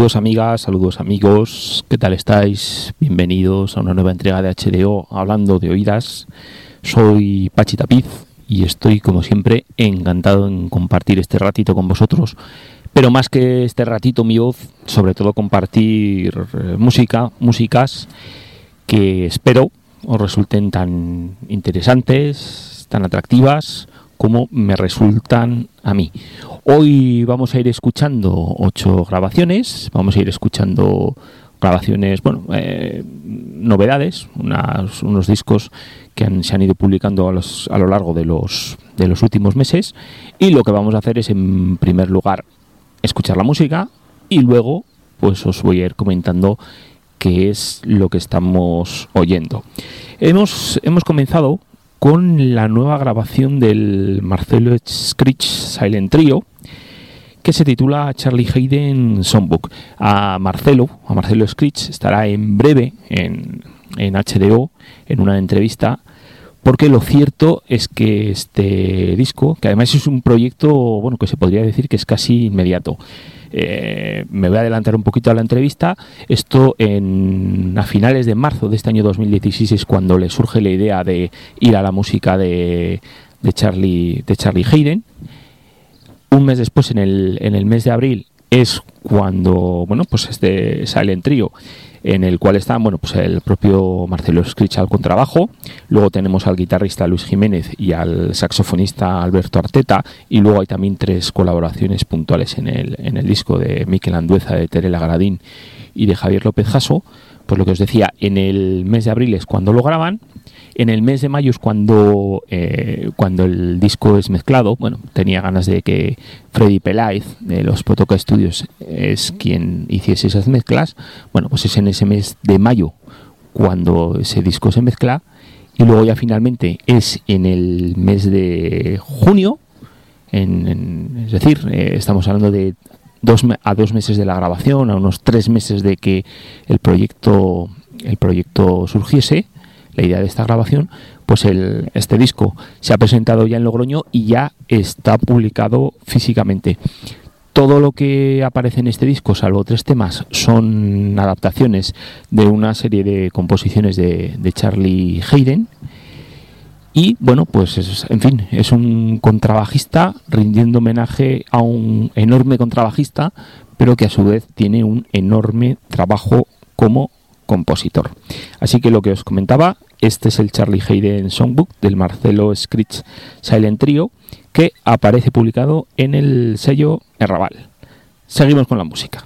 Saludos amigas, saludos amigos, ¿qué tal estáis? Bienvenidos a una nueva entrega de HDO hablando de oídas. Soy Pachi Tapiz y estoy como siempre encantado en compartir este ratito con vosotros. Pero más que este ratito mi voz, sobre todo compartir eh, música, músicas que espero os resulten tan interesantes, tan atractivas como me resultan a mí. Hoy vamos a ir escuchando ocho grabaciones, vamos a ir escuchando grabaciones, bueno, eh, novedades, unos discos que se han ido publicando a, a, lo largo de los, de los últimos meses y lo que vamos a hacer es en primer lugar escuchar la música y luego pues os voy a ir comentando qué es lo que estamos oyendo. Hemos, hemos comenzado con la nueva grabación del Marcelo Screech Silent Trio que se titula Charlie Hayden Songbook. A Marcelo, a Marcelo Screech estará en breve en, en HDO en una entrevista porque lo cierto es que este disco, que además es un proyecto, bueno, que se podría decir que es casi inmediato, eh, me voy a adelantar un poquito a la entrevista. Esto en, a finales de marzo de este año 2016 es cuando le surge la idea de ir a la música de, de Charlie, de Charlie Hayden. Un mes después, en el, en el mes de abril, es cuando bueno pues este Silent Trio en el cual está bueno pues el propio Marcelo Scritch al contrabajo luego tenemos al guitarrista Luis Jiménez y al saxofonista Alberto Arteta y luego hay también tres colaboraciones puntuales en el, en el disco de Miquel Andueza de Terela Gradín y de Javier López Jasso pues lo que os decía en el mes de abril es cuando lo graban en el mes de mayo es cuando, eh, cuando el disco es mezclado. Bueno, tenía ganas de que Freddy Peláez de los Potoca Studios es quien hiciese esas mezclas. Bueno, pues es en ese mes de mayo cuando ese disco se mezcla. Y luego ya finalmente es en el mes de junio. es decir, eh, estamos hablando de dos, a dos meses de la grabación, a unos tres meses de que el proyecto, el proyecto surgiese la idea de esta grabación, pues el, este disco se ha presentado ya en Logroño y ya está publicado físicamente. Todo lo que aparece en este disco, salvo tres temas, son adaptaciones de una serie de composiciones de, Charlie Hayden. Y bueno, pues en fin, es un contrabajista rindiendo homenaje a un enorme contrabajista, pero que a su vez tiene un enorme trabajo como compositor. Así que lo que os comentaba, este es el Charlie Hayden Songbook del Marcelo Scritch Silent Trio que aparece publicado en el sello Errabal. Seguimos con la música.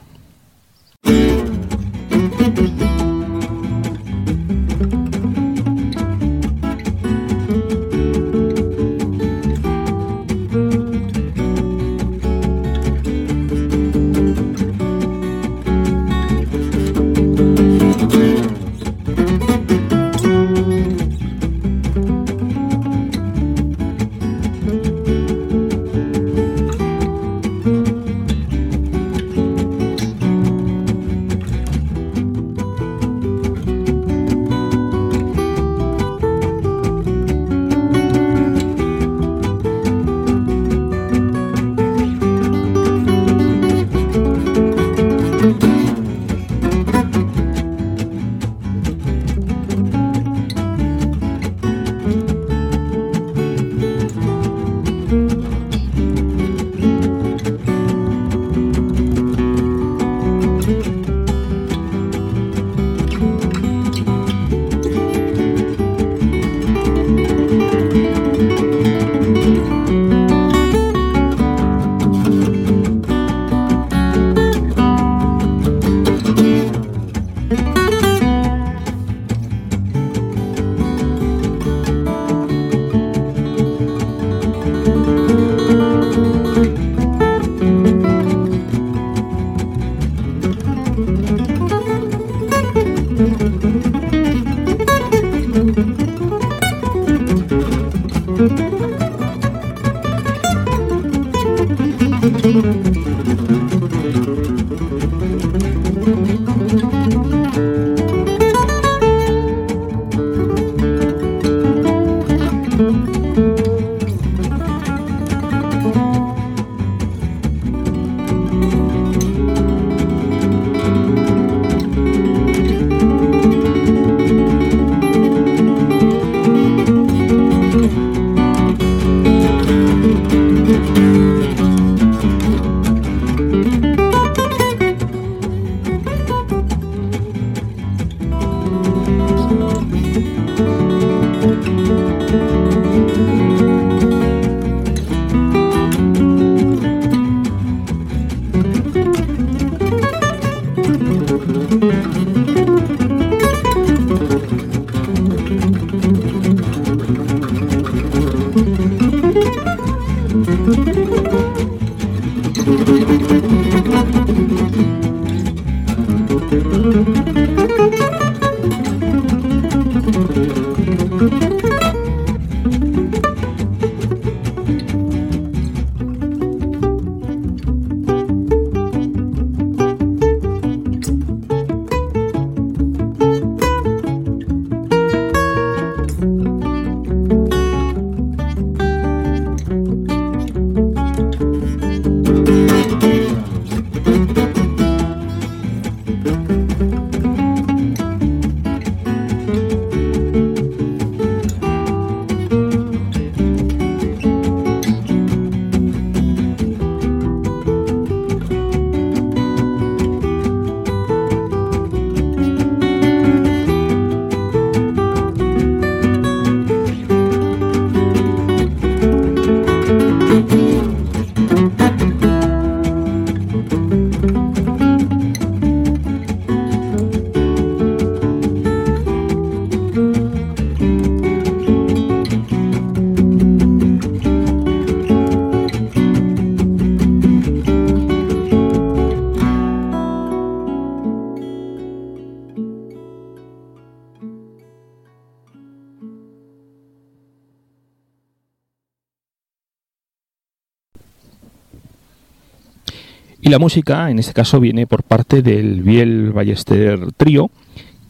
Y la música, en este caso, viene por parte del Biel Ballester Trio,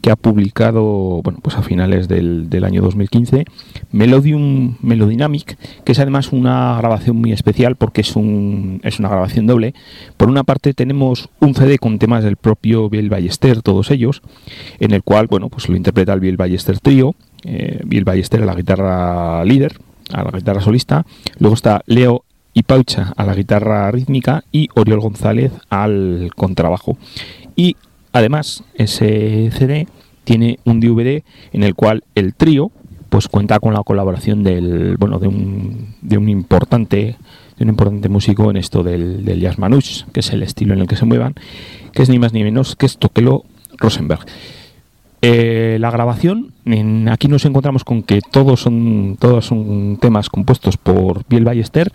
que ha publicado, bueno, pues a finales del, año 2015, Melodium Melodynamic, que es además una grabación muy especial porque es, un, es una grabación doble. Por una parte tenemos un CD con temas del propio Biel Ballester, todos ellos, en el cual, bueno, pues lo interpreta el Biel Ballester Trio, eh, Biel Ballester a la guitarra líder, a la guitarra solista, luego está Leo y Paucha a la guitarra rítmica y Oriol González al contrabajo. Y además ese CD tiene un DVD en el cual el trío pues cuenta con la colaboración del bueno de un, de un importante un importante músico en esto del, del jazz manouche, que es el estilo en el que se muevan, que es ni más ni menos que es Tokelo Rosenberg. Eh, la grabación, aquí nos encontramos con que todos son, todos son temas compuestos por Biel Ballester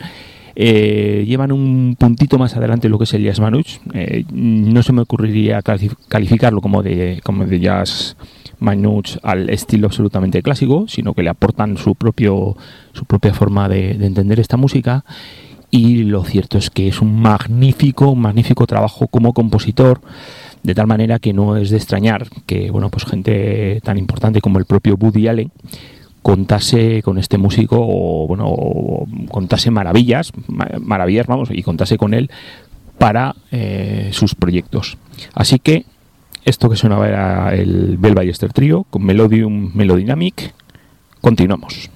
eh, llevan un puntito más adelante lo que es el jazz manouche. Eh, no se me ocurriría calificarlo como de, como de jazz manouche al estilo absolutamente clásico, sino que le aportan su, propio, su propia forma de, entender esta música. Y lo cierto es que es un magnífico, magnífico trabajo como compositor de tal manera que no es de extrañar que bueno pues gente tan importante como el propio Woody Allen contase con este músico o bueno contase maravillas maravillas vamos y contase con él para eh, sus proyectos. Así que esto que sonaba era el Bell Ballester Trio con Melodium Melodynamic. Continuamos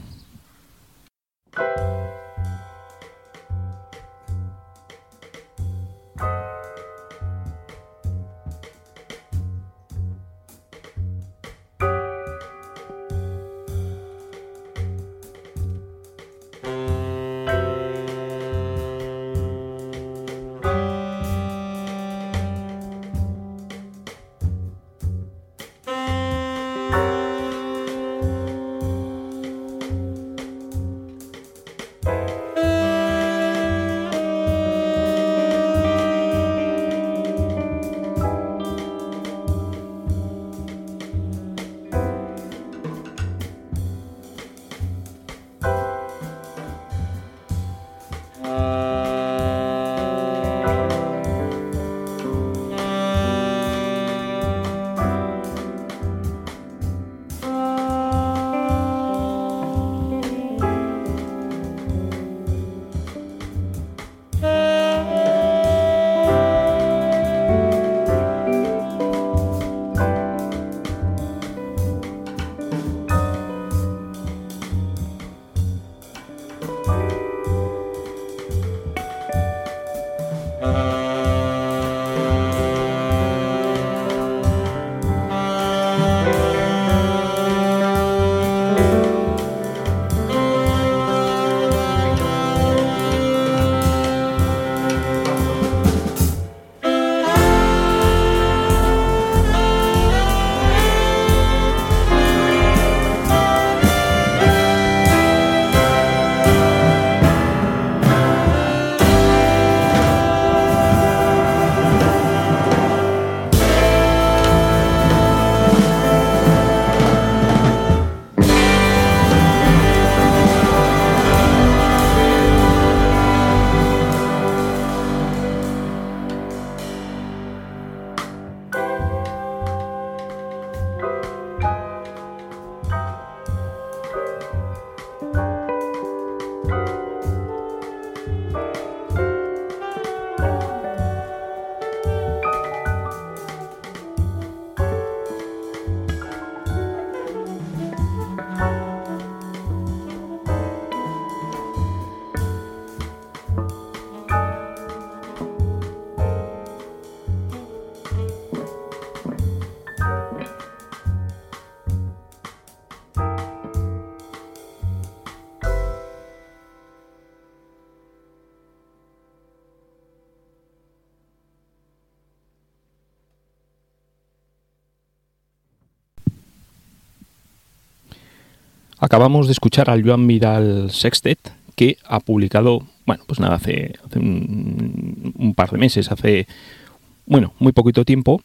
Acabamos de escuchar al Joan Vidal Sextet, que ha publicado, bueno, pues nada, hace, un, par de meses, hace, bueno, muy poquito tiempo,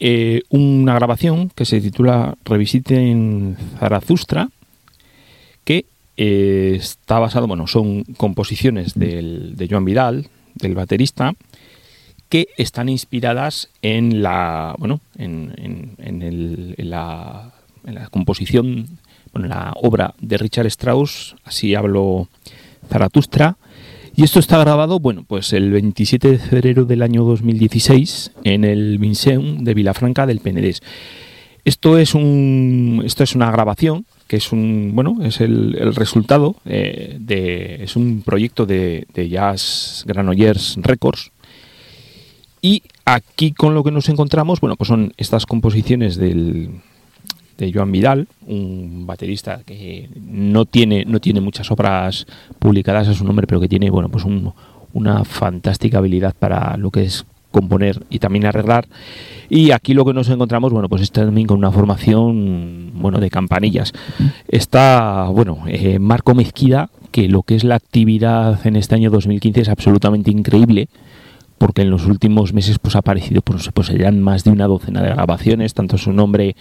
eh, una grabación que se titula Revisiten Zarazustra, que eh, está basado, bueno, son composiciones de Joan Vidal, del baterista, que están inspiradas en la, bueno, en, en la, en la composición bueno, la obra de Richard Strauss, así hablo Zaratustra. Y esto está grabado, bueno, pues el 27 de febrero del año 2016 en el Vinceum de Vilafranca del Penedés. Esto es un, esto es una grabación que es un, bueno, es el, resultado eh, de, es un proyecto de, de Jazz Granollers Records. Y aquí con lo que nos encontramos, bueno, pues son estas composiciones del, de Joan Vidal, un baterista que no tiene, no tiene muchas obras publicadas a su nombre, pero que tiene bueno, pues una fantástica habilidad para lo que es componer y también arreglar. Y aquí lo que nos encontramos, bueno, pues está también con una formación, bueno, de campanillas. Está, bueno, eh, Marco Mezquida, que lo que es la actividad en este año 2015 es absolutamente increíble porque en los últimos meses pues ha aparecido pues, pues serían más de una docena de grabaciones, tanto su nombre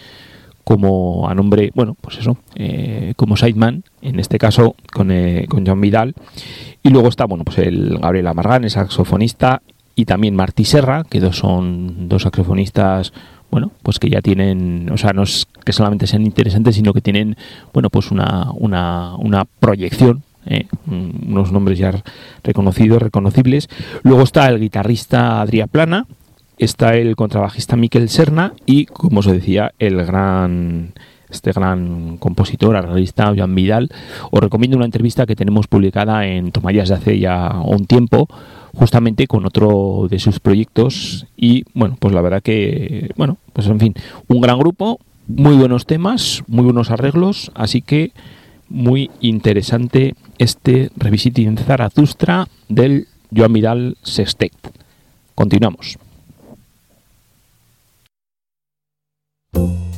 como a nombre, bueno, pues eso, eh, como sideman, en este caso con, eh, con John Vidal. Y luego está, bueno, pues el Gabriel Amargán, el saxofonista, y también Martí Serra, que dos son dos saxofonistas, bueno, pues que ya tienen, o sea, no es que solamente sean interesantes, sino que tienen, bueno, pues una, una, una proyección eh, unos nombres ya reconocidos, reconocibles. Luego está el guitarrista Adrià Plana, está el contrabajista Miquel Serna y, como os decía, el gran este gran compositor, arreglista Joan Vidal. Os recomiendo una entrevista que tenemos publicada en Tomallas de hace ya un tiempo, justamente con otro de sus proyectos. Y bueno, pues la verdad que, bueno, pues en fin, un gran grupo, muy buenos temas, muy buenos arreglos, así que muy interesante este Revisiting Zaratustra del Joan Vidal Sextet. Continuamos. Thank you.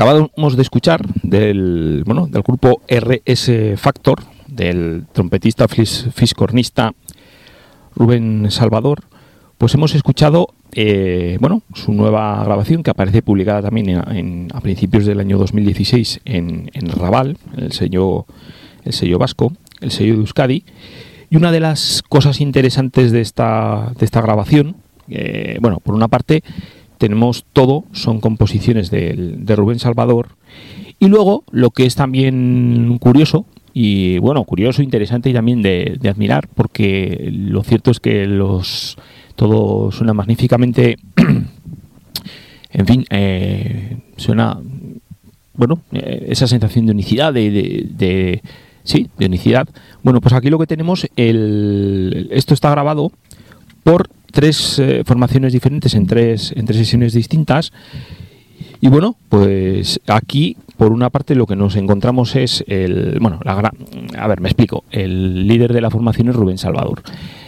Acabamos de escuchar del, bueno, del grupo RS Factor, del trompetista fiscornista Rubén Salvador, pues hemos escuchado eh, bueno, su nueva grabación que aparece publicada también a principios del año 2016 en, en Raval, el sello, el sello vasco, el sello de Euskadi. Y una de las cosas interesantes de esta, de esta grabación, eh, bueno, por una parte tenemos todo, son composiciones de, de Rubén Salvador, y luego lo que es también curioso, y bueno, curioso, interesante y también de, admirar, porque lo cierto es que los todo suena magníficamente, en fin, eh, suena, bueno, eh, esa sensación de unicidad, de, sí, de unicidad. Bueno, pues aquí lo que tenemos, el, esto está grabado por tres eh, formaciones diferentes en tres, en tres sesiones distintas. Y bueno, pues aquí por una parte lo que nos encontramos es el, bueno, la a ver, me explico, el líder de la formación es Rubén Salvador.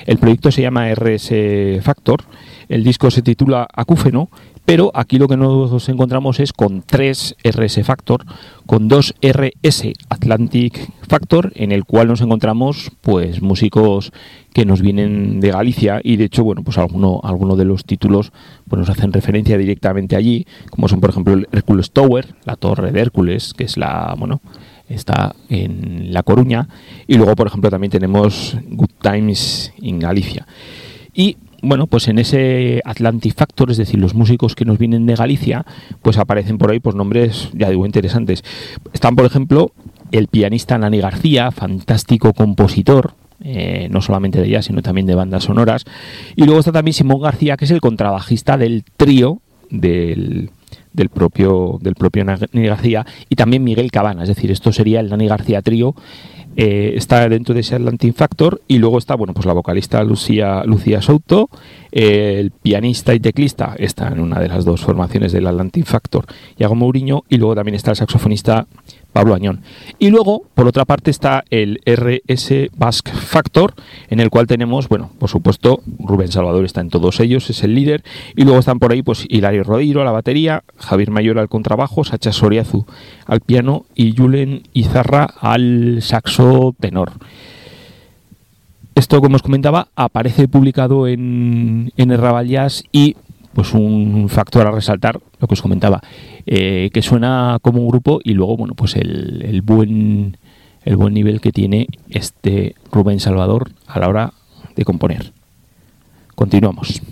El proyecto se llama RS Factor, el disco se titula Acúfeno pero aquí lo que nos encontramos es con tres RS Factor, con dos RS Atlantic Factor, en el cual nos encontramos pues músicos que nos vienen de Galicia y de hecho, bueno, pues alguno, algunos de los títulos pues nos hacen referencia directamente allí, como son por ejemplo el Hércules Tower, la torre de Hércules, que es la, bueno, está en La Coruña, y luego por ejemplo también tenemos Good Times en Galicia. Y bueno, pues en ese Atlantic Factor, es decir, los músicos que nos vienen de Galicia, pues aparecen por ahí pues nombres, ya digo, interesantes. Están, por ejemplo, el pianista Nani García, fantástico compositor, eh, no solamente de ella, sino también de bandas sonoras. Y luego está también Simón García, que es el contrabajista del trío del, del propio del propio Nani García y también Miguel Cabana, es decir, esto sería el Nani García trío eh, está dentro de ese Atlantic Factor y luego está bueno pues la vocalista Lucía Lucía Souto el pianista y teclista está en una de las dos formaciones del Atlantic Factor Iago Mourinho y luego también está el saxofonista Pablo Añón. Y luego, por otra parte, está el RS Basque Factor, en el cual tenemos, bueno, por supuesto, Rubén Salvador está en todos ellos, es el líder. Y luego están por ahí, pues, Hilario Rodiro a la batería, Javier Mayor al contrabajo, Sacha Soriazu al piano y Julen Izarra al saxo tenor. Esto, como os comentaba, aparece publicado en, en el y pues un factor a resaltar, lo que os comentaba, eh, que suena como un grupo y luego, bueno, pues el, el, buen, el buen nivel que tiene este Rubén Salvador a la hora de componer. Continuamos.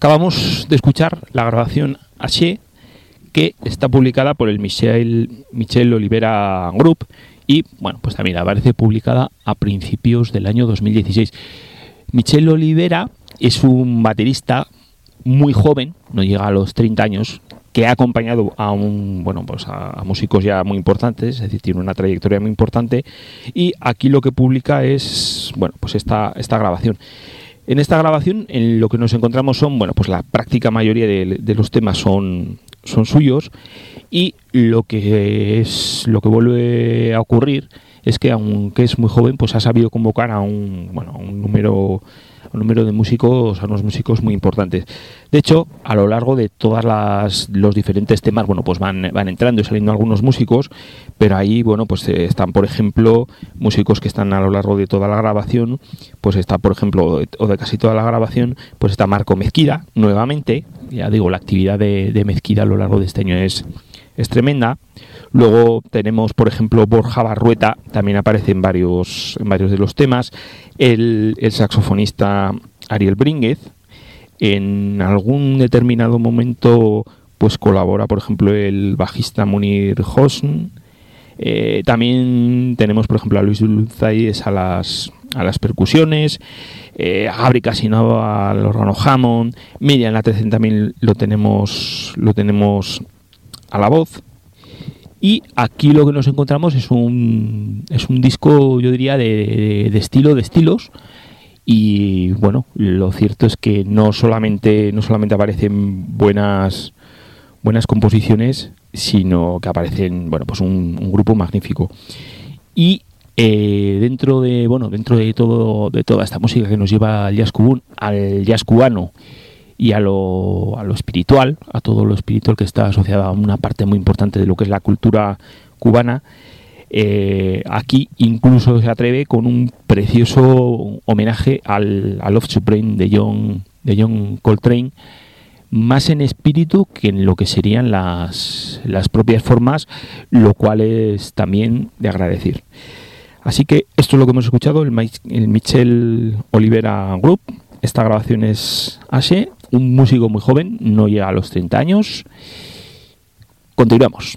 Acabamos de escuchar la grabación H que está publicada por el Michel, Olivera Group y bueno, pues también aparece publicada a principios del año 2016. Michel Olivera es un baterista muy joven, no llega a los 30 años, que ha acompañado a un bueno pues a, músicos ya muy importantes, es decir, tiene una trayectoria muy importante y aquí lo que publica es bueno pues esta esta grabación. En esta grabación en lo que nos encontramos son bueno pues la práctica mayoría de, los temas son son suyos. Y lo que es lo que vuelve a ocurrir es que aunque es muy joven pues ha sabido convocar a un bueno a un número un número de músicos, a unos músicos muy importantes. De hecho, a lo largo de todas las los diferentes temas, bueno, pues van, van entrando y saliendo algunos músicos, pero ahí, bueno, pues eh, están, por ejemplo, músicos que están a lo largo de toda la grabación, pues está, por ejemplo, o de casi toda la grabación, pues está Marco Mezquida, nuevamente, ya digo, la actividad de, de Mezquida a lo largo de este año es, es tremenda. Luego tenemos, por ejemplo, Borja Barrueta, también aparece en varios, en varios de los temas. El, saxofonista Ariel Brínguez. En algún determinado momento, pues colabora, por ejemplo, el bajista Munir Hosn. Eh, también tenemos, por ejemplo, a Luis Dulzaides a las, a las percusiones, eh, a Gabri Casinova al órgano Hammond, Miriam Latrecen también lo tenemos, lo tenemos a la voz. Y aquí lo que nos encontramos es un, es un disco, yo diría, de, estilo, de estilos. Y bueno, lo cierto es que no solamente, no solamente aparecen buenas, buenas composiciones, sino que aparecen, bueno, pues un, grupo magnífico. Y eh, dentro de, bueno, dentro de todo, de toda esta música que nos lleva al jazz cubano, al jazz cubano y a lo, a lo espiritual, a todo lo espiritual que está asociado a una parte muy importante de lo que es la cultura cubana. Eh, aquí incluso se atreve con un precioso homenaje al, al Love Supreme de John, de John Coltrane, más en espíritu que en lo que serían las, las propias formas, lo cual es también de agradecer. Así que esto es lo que hemos escuchado, el, el Michel Olivera Group. Esta grabación es así un músico muy joven, no llega a los 30 años. Continuamos.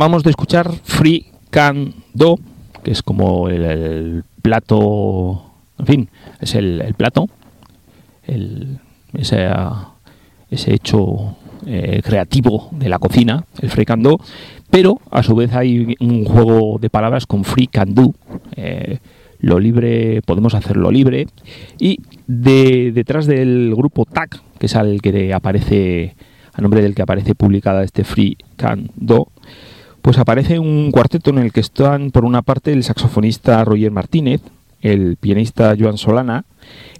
Acabamos de escuchar Free Can Do, que es como el, plato, en fin, es el, plato, el, ese, ese hecho eh, creativo de la cocina, el Free Can Do, pero a su vez hay un juego de palabras con Free Can Do. Eh, lo libre, podemos hacerlo libre. Y de, detrás del grupo TAC, que es al que aparece, a nombre del que aparece publicada este Free Can Do, pues aparece un cuarteto en el que están, por una parte, el saxofonista Roger Martínez, el pianista Joan Solana,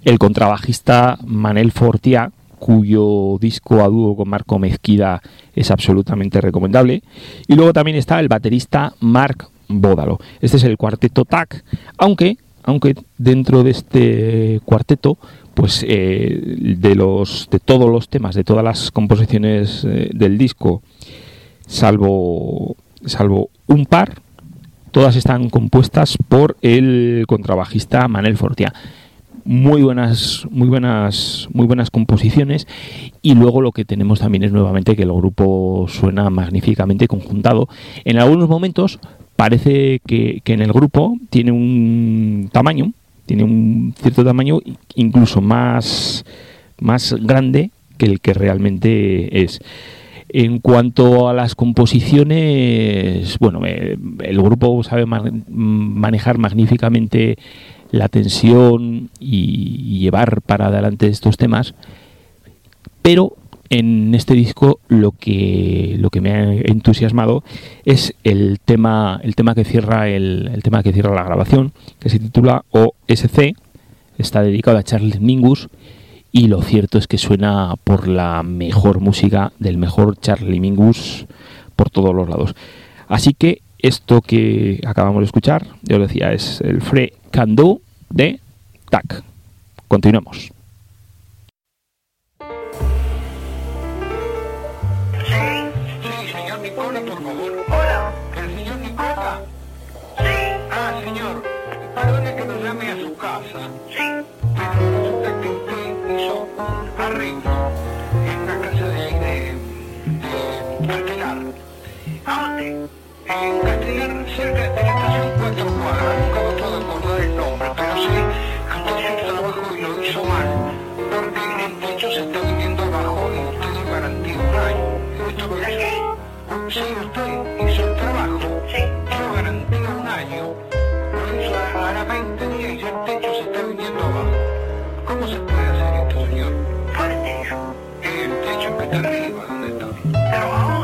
el contrabajista Manel Fortia, cuyo disco a dúo con Marco Mezquida es absolutamente recomendable, y luego también está el baterista Marc Bódalo. Este es el cuarteto TAC, aunque, aunque dentro de este cuarteto, pues eh, de, los, de todos los temas, de todas las composiciones eh, del disco, salvo, salvo un par, todas están compuestas por el contrabajista Manel Fortia muy buenas muy buenas muy buenas composiciones. Y luego lo que tenemos también es nuevamente que el grupo suena magníficamente conjuntado. En algunos momentos parece que, en el grupo tiene un tamaño, tiene un cierto tamaño incluso más, más grande que el que realmente es. En cuanto a las composiciones, bueno, el grupo sabe manejar magníficamente la tensión y llevar para adelante estos temas, pero en este disco lo que lo que me ha entusiasmado es el tema el tema que cierra el, tema que cierra la grabación que se titula OSC está dedicado a Charles Mingus y lo cierto es que suena por la mejor música del mejor Charlie Mingus por todos los lados. Así que esto que acabamos de escuchar yo decía es el Free Can Do de TAC continuamos En Castellar, cerca de la estación Cuatro Cuadras, nunca me puedo acordar el nombre, pero sí hizo trabajo y lo hizo mal, porque el techo se está viniendo abajo y usted dio garantía un año. ¿Esto lo hizo? Sí, usted hizo el trabajo, dio garantía un año, lo hizo a la 20 días y el techo se está viniendo abajo. ¿Cómo se puede hacer esto, señor? ¿Cuál techo? El techo que está arriba, ¿dónde está? ¿Pero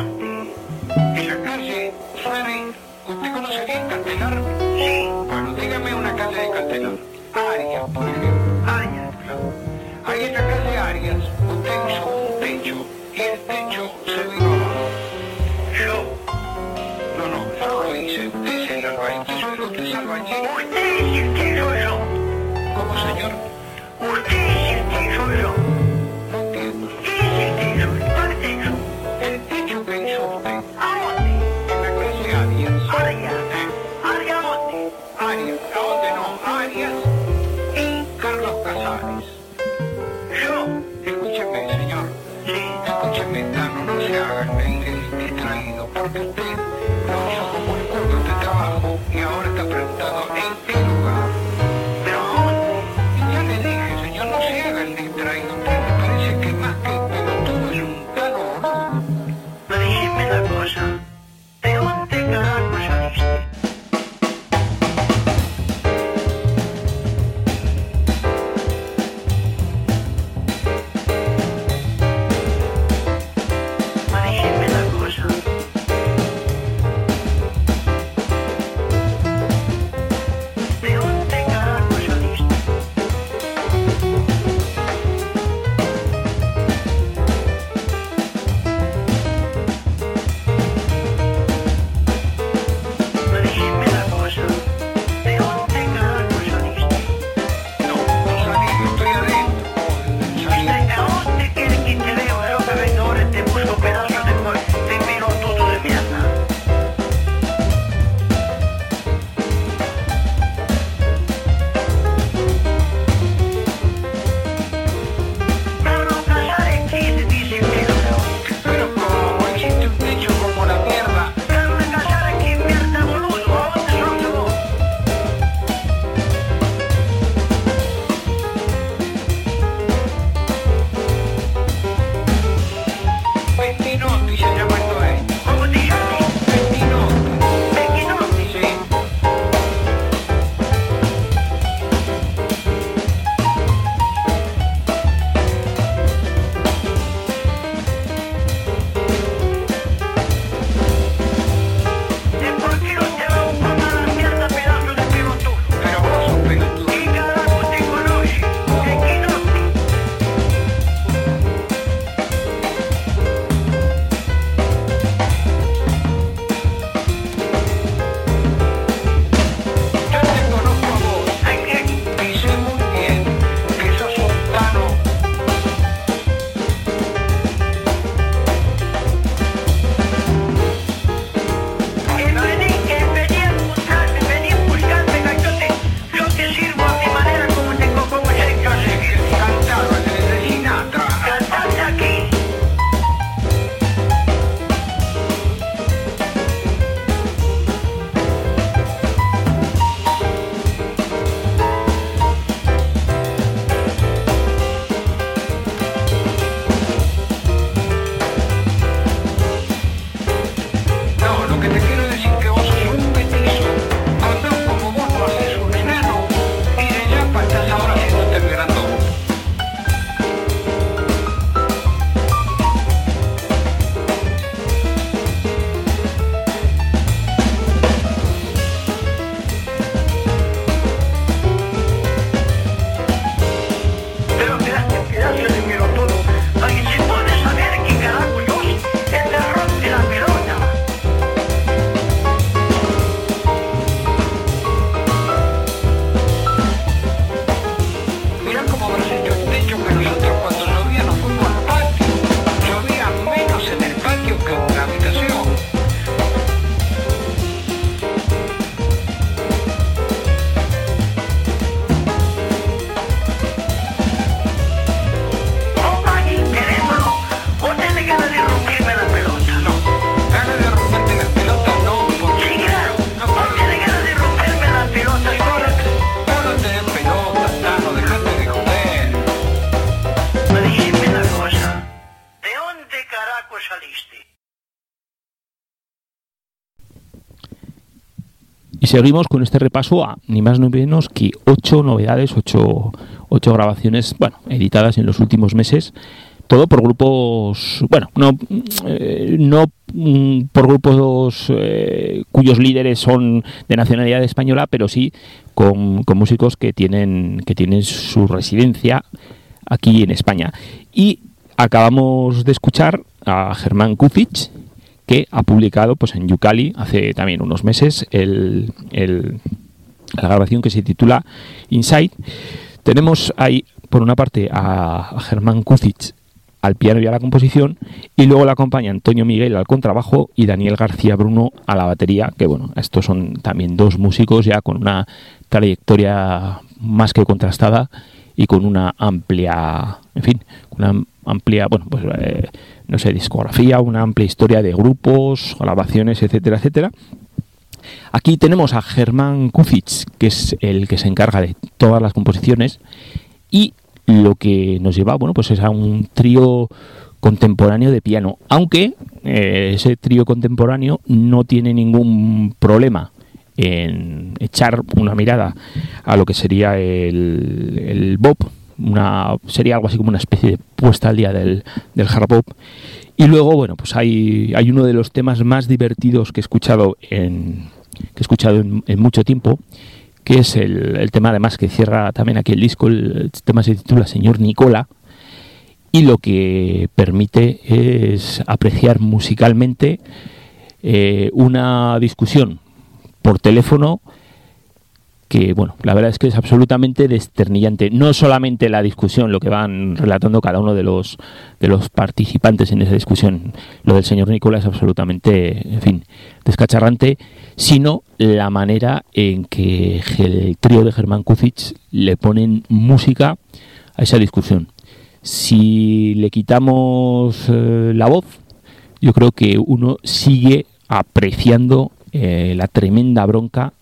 ¿usted conoce bien Castelar? Sí. Bueno, dígame una calle de Castelar. Arias, por ejemplo. Arias. Ahí en la calle Arias, usted hizo Y seguimos con este repaso a ni más ni menos que ocho novedades, ocho, ocho grabaciones, bueno, editadas en los últimos meses todo por grupos, bueno, no, eh, no mm, por grupos eh, cuyos líderes son de nacionalidad española, pero sí con, con, músicos que tienen, que tienen su residencia aquí en España. Y acabamos de escuchar a Germán Kucic, que ha publicado pues, en Yucali hace también unos meses el, la grabación que se titula Inside. Tenemos ahí, por una parte, a Germán Kucic al piano y a la composición, y luego le acompaña Antonio Miguel al contrabajo y Daniel García Bruno a la batería, que bueno, estos son también dos músicos ya con una trayectoria más que contrastada y con una amplia, en fin, una amplia, bueno, pues eh, no sé, discografía, una amplia historia de grupos, grabaciones, etcétera, etcétera. Aquí tenemos a Germán Kufic, que es el que se encarga de todas las composiciones, y lo que nos lleva, bueno, pues es a un trío contemporáneo de piano, aunque eh, ese trío contemporáneo no tiene ningún problema en echar una mirada a lo que sería el, el bop, una, sería algo así como una especie de puesta al día del, del hard bop. Y luego, bueno, pues hay, hay uno de los temas más divertidos que he escuchado en, que he escuchado en mucho tiempo, que es el, tema además que cierra también aquí el disco, el, tema se titula Señor Nicola, y lo que permite es apreciar musicalmente eh, una discusión por teléfono que bueno, la verdad es que es absolutamente desternillante. No solamente la discusión, lo que van relatando cada uno de los de los participantes en esa discusión, lo del señor Nicola es absolutamente, en fin, descacharrante, sino la manera en que el trío de Germán Kucic le ponen música a esa discusión. Si le quitamos eh, la voz, yo creo que uno sigue apreciando eh, la tremenda bronca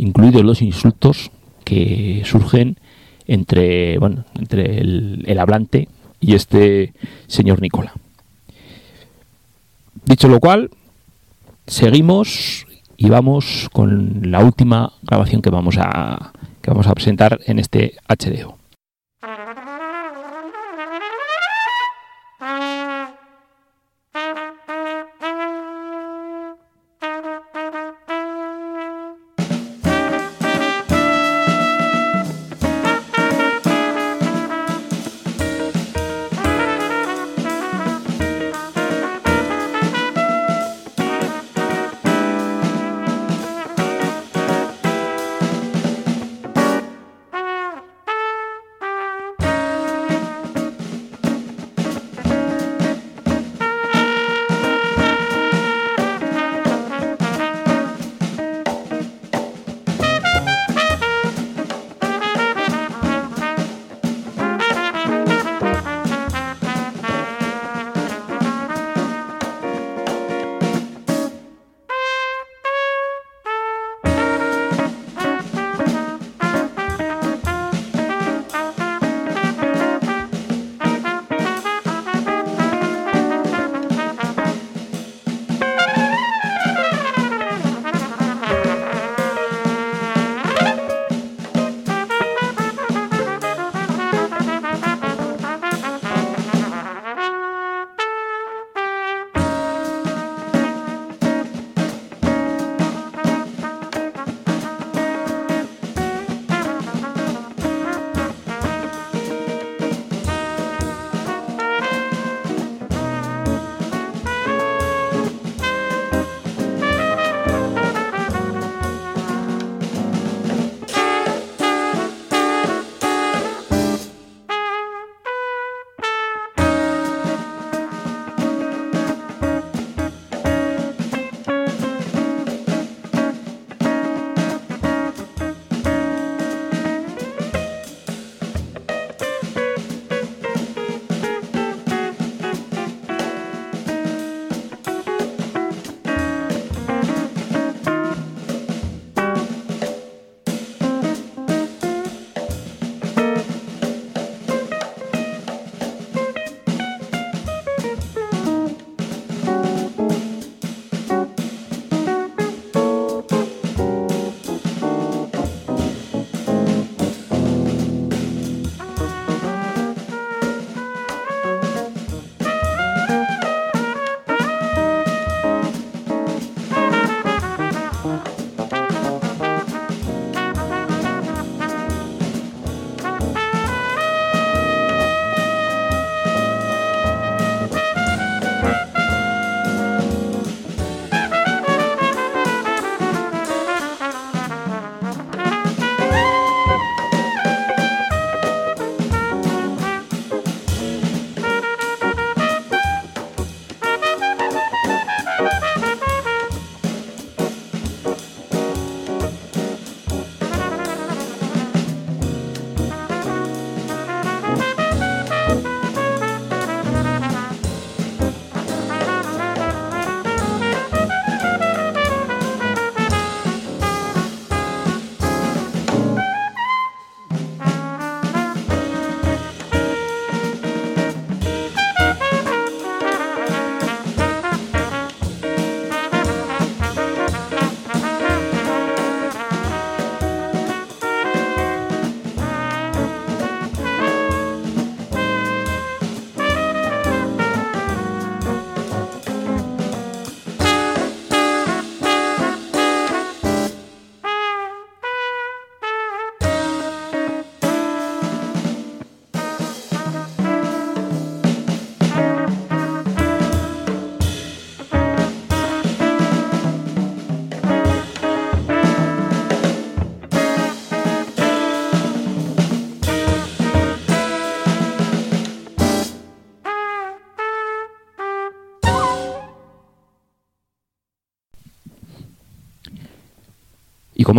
incluidos los insultos que surgen entre, bueno, entre el, hablante y este señor Nicola. Dicho lo cual, seguimos y vamos con la última grabación que vamos a, que vamos a presentar en este HDO.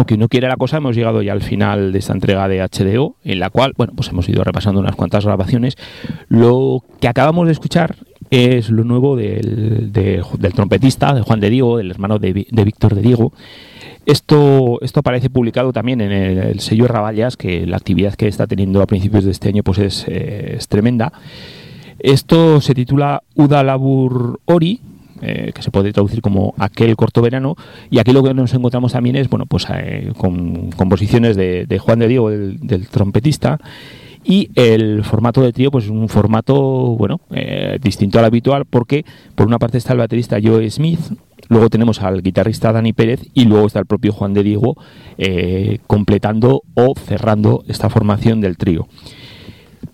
Como que no quiere la cosa, hemos llegado ya al final de esta entrega de HDO, en la cual, bueno, pues hemos ido repasando unas cuantas grabaciones. Lo que acabamos de escuchar es lo nuevo del, de- del trompetista, de Juan de Diego, del hermano de, de Víctor de Diego. Esto, esto aparece publicado también en el, el sello Raballas, que la actividad que está teniendo a principios de este año pues es, eh, es tremenda. Esto se titula Uda Ori, eh, que se puede traducir como aquel corto verano, y aquí lo que nos encontramos también es, bueno, pues eh, con composiciones de, Juan de Diego, del, trompetista, y el formato de trío, pues es un formato, bueno, eh, distinto al habitual, porque por una parte está el baterista Joe Smith, luego tenemos al guitarrista Dani Pérez y luego está el propio Juan de Diego completando o cerrando esta formación del trío.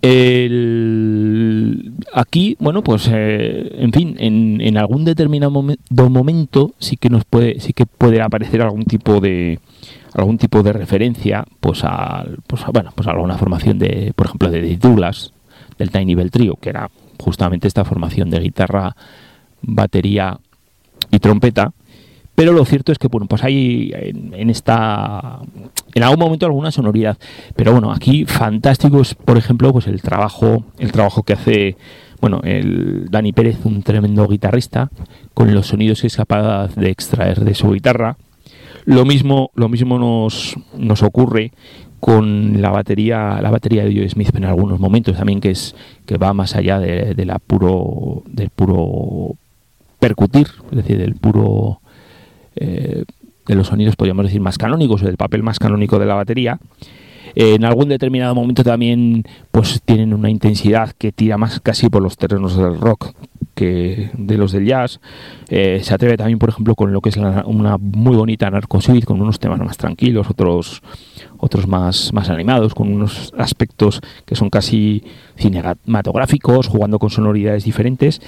El- aquí, bueno, pues eh, en fin, en, en algún determinado momen- do- momento sí que nos puede, sí que puede aparecer algún tipo de algún tipo de referencia, pues a, pues a- bueno, pues a alguna formación de, por ejemplo, de Douglas, del Tiny Bell Trio, que era justamente esta formación de guitarra, batería y trompeta. Pero lo cierto es que bueno, pues hay en, esta en algún momento alguna sonoridad. Pero bueno, aquí fantástico es, por ejemplo, pues el trabajo, el trabajo que hace bueno, el Dani Pérez, un tremendo guitarrista, con los sonidos que es capaz de extraer de su guitarra. Lo mismo, lo mismo nos, nos ocurre con la batería, la batería de Joe Smith en algunos momentos también, que es que va más allá de, de la puro, del puro percutir, es decir, del puro eh, de los sonidos, podríamos decir, más canónicos, o del papel más canónico de la batería. Eh, en algún determinado momento también pues tienen una intensidad que tira más casi por los terrenos del rock que de los del jazz. Eh, se atreve también, por ejemplo, con lo que es la- una muy bonita narco suite, con unos temas más tranquilos, otros otros más, más animados, con unos aspectos que son casi cinematográficos, jugando con sonoridades diferentes.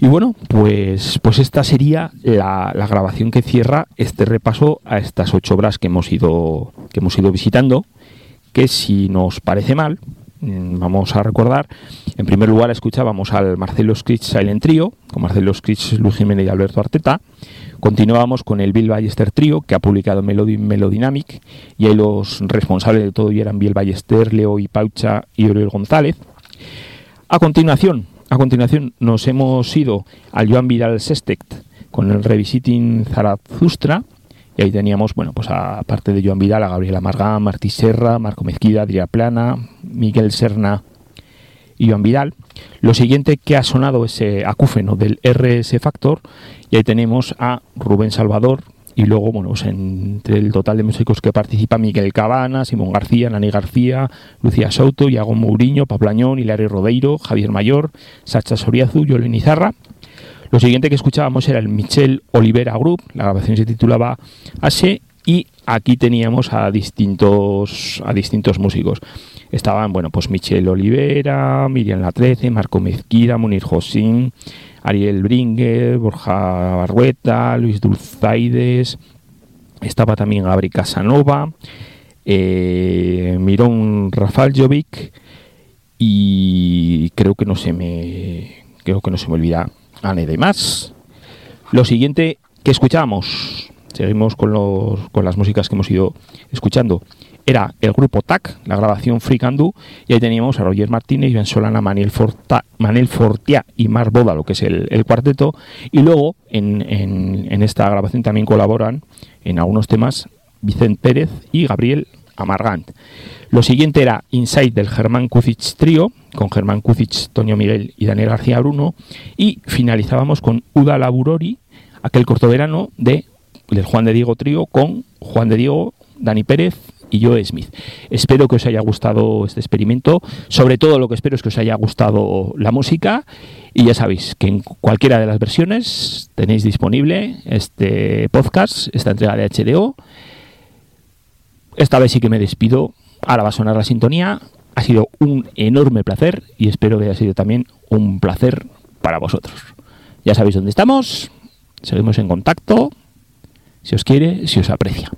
Y bueno, pues, pues esta sería la, grabación que cierra este repaso a estas ocho obras que hemos ido, que hemos ido visitando, que si nos parece mal, mm, vamos a recordar, en primer lugar escuchábamos al Marcelo Scritch Silent Trio, con Marcelo Scritch, Luis Jiménez y Alberto Arteta, continuábamos con el Bill Ballester Trio, que ha publicado Melody Melodynamic, y ahí los responsables de todo eran Bill Ballester, Leo y Paucha y Oriol González. A continuación, a continuación nos hemos ido al Joan Vidal Sestect con el Revisiting Zarathustra y ahí teníamos, bueno, pues aparte de Joan Vidal, a Gabriela Margán, Martí Serra, Marco Mezquida, Adrià Plana, Miguel Serna y Joan Vidal. Lo siguiente que ha sonado es eh, acúfeno del RS Factor y ahí tenemos a Rubén Salvador y luego, bueno, pues entre el total de músicos que participa Miguel Cabana, Simón García, Nani García, Lucía Souto, Iago Mourinho, Pablo Añón, Hilario Rodeiro, Javier Mayor, Sacha Soriazu, Yolín Izarra. Lo siguiente que escuchábamos era el Michel Olivera Group, la grabación se titulaba Ase y aquí teníamos a distintos a distintos músicos. Estaban, bueno, pues Michel Olivera, Miriam La 13, Marco Mezquida, Munir Josín, Ariel Bringer, Borja Barrueta, Luis Dulzaides, estaba también Gabri Casanova, eh, Mirón Rafaljovic y creo que no se me creo que no se me olvida a nadie más. Lo siguiente que escuchamos, seguimos con, los, con las músicas que hemos ido escuchando, era el grupo TAC, la grabación Freak Do, y ahí teníamos a Roger Martínez, Iván Solana, Manel, Forta, Manel Fortia y Mar Boda, lo que es el, cuarteto, y luego en, en- esta grabación también colaboran en algunos temas Vicente Pérez y Gabriel Amargant. Lo siguiente era Inside del Germán Kucic Trío, con Germán Kucic, Toño Miguel y Daniel García Bruno, y finalizábamos con Uda Laburori, aquel corto verano de, del Juan de Diego Trío, con Juan de Diego, Dani Pérez y Joe Smith. Espero que os haya gustado este experimento. Sobre todo lo que espero es que os haya gustado la música. Y ya sabéis que en cualquiera de las versiones tenéis disponible este podcast, esta entrega de HDO. Esta vez sí que me despido. Ahora va a sonar la sintonía. Ha sido un enorme placer y espero que haya sido también un placer para vosotros. Ya sabéis dónde estamos. Seguimos en contacto. Si os quiere, si os aprecia.